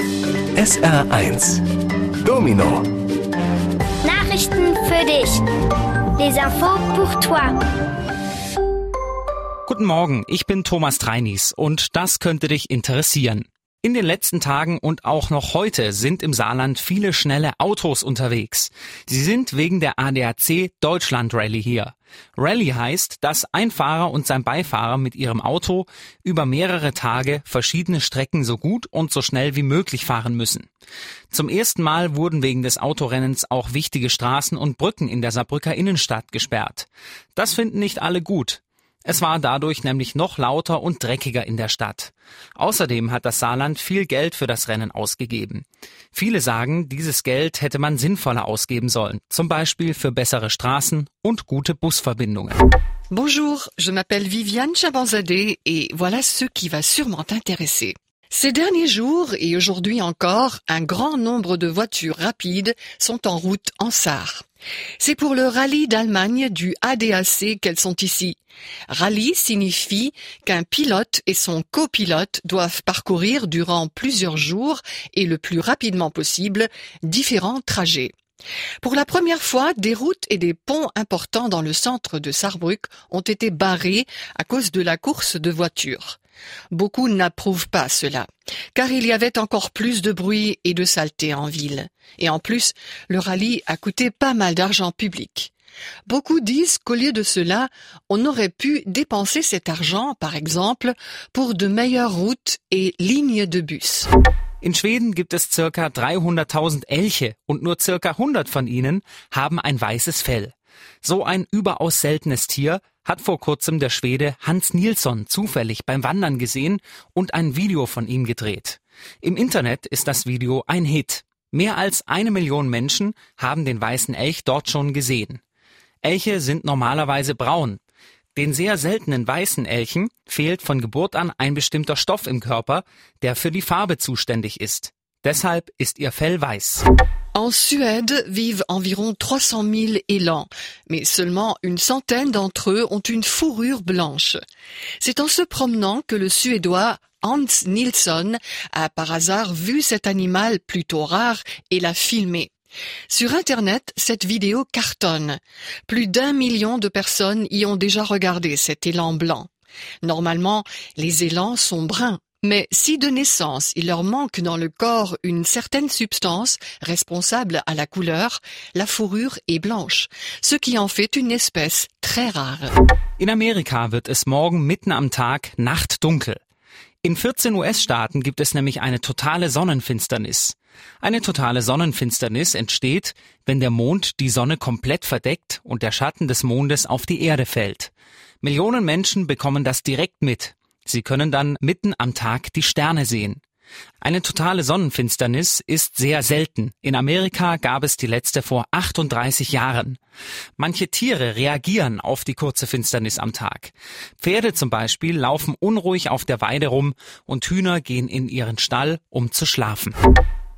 SR1 Domino Nachrichten für dich. Les infos pour toi. Guten Morgen, ich bin Thomas Treinis und das könnte dich interessieren. In den letzten Tagen und auch noch heute sind im Saarland viele schnelle Autos unterwegs. Sie sind wegen der ADAC Deutschland Rallye hier. Rallye heißt, dass ein Fahrer und sein Beifahrer mit ihrem Auto über mehrere Tage verschiedene Strecken so gut und so schnell wie möglich fahren müssen. Zum ersten Mal wurden wegen des Autorennens auch wichtige Straßen und Brücken in der Saarbrücker Innenstadt gesperrt. Das finden nicht alle gut. Es war dadurch nämlich noch lauter und dreckiger in der Stadt. Außerdem hat das Saarland viel Geld für das Rennen ausgegeben. Viele sagen, dieses Geld hätte man sinnvoller ausgeben sollen, zum Beispiel für bessere Straßen und gute Busverbindungen. Bonjour, je m'appelle Viviane Chabanzadeh et voilà ce qui va sûrement t'intéresser. Ces derniers jours et aujourd'hui encore, un grand nombre de voitures rapides sont en route en Sarre. C'est pour le rallye d'Allemagne du ADAC qu'elles sont ici. Rallye signifie qu'un pilote et son copilote doivent parcourir durant plusieurs jours et le plus rapidement possible différents trajets. Pour la première fois, des routes et des ponts importants dans le centre de Saarbrück ont été barrés à cause de la course de voitures. Beaucoup n'approuvent pas cela, car il y avait encore plus de bruit et de saleté en ville. Et en plus, le rallye a coûté pas mal d'argent public. Beaucoup disent qu'au lieu de cela, on aurait pu dépenser cet argent, par exemple, pour de meilleures routes et lignes de bus. In Schweden gibt es circa 300.000 Elche und nur circa 100 von ihnen haben ein weißes Fell. So ein überaus seltenes Tier hat vor kurzem der Schwede Hans Nilsson zufällig beim Wandern gesehen und ein Video von ihm gedreht. Im Internet ist das Video ein Hit. Mehr als eine Million Menschen haben den weißen Elch dort schon gesehen. Elche sind normalerweise braun. Den sehr seltenen weißen Elchen fehlt von Geburt an ein bestimmter Stoff im Körper, der für die Farbe zuständig ist. Deshalb ist ihr Fell weiß. En Suède vivent environ 300 000 élans, mais seulement une centaine d'entre eux ont une fourrure blanche. C'est en se promenant que le Suédois Hans Nilsson a par hasard vu cet animal plutôt rare et l'a filmé. Sur Internet, cette vidéo cartonne. Plus d'un million de personnes y ont déjà regardé cet élan blanc. Normalement, les élans sont bruns, mais si de naissance il leur manque dans le corps une certaine substance responsable à la couleur, la fourrure est blanche, ce qui en fait une espèce très rare. In Amerika wird es morgen mitten am Tag nachtdunkel. In 14 US-Staaten gibt es nämlich eine totale Sonnenfinsternis. Eine totale Sonnenfinsternis entsteht, wenn der Mond die Sonne komplett verdeckt und der Schatten des Mondes auf die Erde fällt. Millionen Menschen bekommen das direkt mit. Sie können dann mitten am Tag die Sterne sehen. Eine totale Sonnenfinsternis ist sehr selten. In Amerika gab es die letzte vor 38 Jahren. Manche Tiere reagieren auf die kurze Finsternis am Tag. Pferde zum Beispiel laufen unruhig auf der Weide rum und Hühner gehen in ihren Stall, um zu schlafen.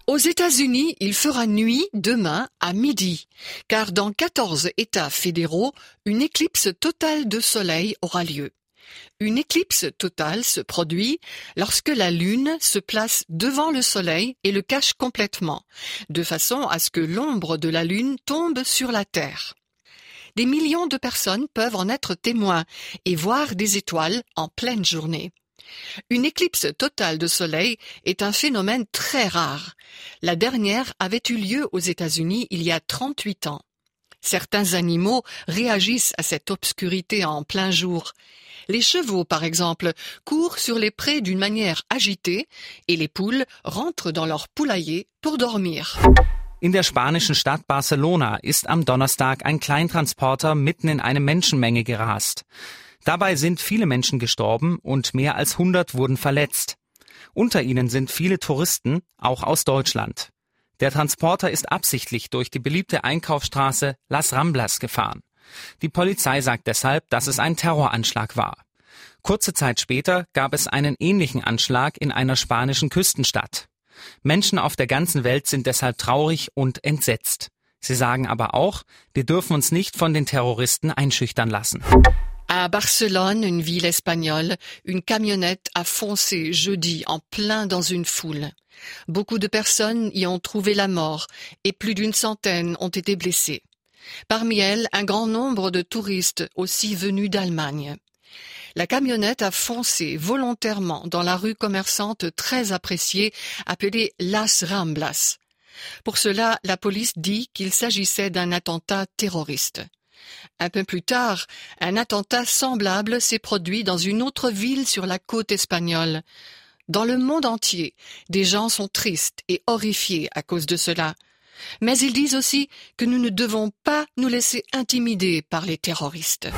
Aux États-Unis, il fera nuit demain à midi, car dans 14 États fédéraux, une éclipse totale de soleil aura lieu. Une éclipse totale se produit lorsque la Lune se place devant le Soleil et le cache complètement, de façon à ce que l'ombre de la Lune tombe sur la Terre. Des millions de personnes peuvent en être témoins et voir des étoiles en pleine journée. Une éclipse totale de soleil est un phénomène très rare. La dernière avait eu lieu aux États-Unis il y a 38 ans. Certains animaux réagissent à cette obscurité en plein jour. Les chevaux, par exemple, courent sur les prés d'une manière agitée et les poules rentrent dans leur poulailler pour dormir. In der spanischen Stadt Barcelona ist am Donnerstag ein Kleintransporter mitten in eine Menschenmenge gerast. Dabei sind viele Menschen gestorben und mehr als 100 wurden verletzt. Unter ihnen sind viele Touristen, auch aus Deutschland. Der Transporter ist absichtlich durch die beliebte Einkaufsstraße Las Ramblas gefahren. Die Polizei sagt deshalb, dass es ein Terroranschlag war. Kurze Zeit später gab es einen ähnlichen Anschlag in einer spanischen Küstenstadt. Menschen auf der ganzen Welt sind deshalb traurig und entsetzt. Sie sagen aber auch, wir dürfen uns nicht von den Terroristen einschüchtern lassen. À Barcelone, une ville espagnole, une camionnette a foncé jeudi en plein dans une foule. Beaucoup de personnes y ont trouvé la mort et plus d'une centaine ont été blessées. Parmi elles, un grand nombre de touristes aussi venus d'Allemagne. La camionnette a foncé volontairement dans la rue commerçante très appréciée appelée Las Ramblas. Pour cela, la police dit qu'il s'agissait d'un attentat terroriste. Un peu plus tard, un attentat semblable s'est produit dans une autre ville sur la côte espagnole. Dans le monde entier, des gens sont tristes et horrifiés à cause de cela. Mais ils disent aussi que nous ne devons pas nous laisser intimider par les terroristes.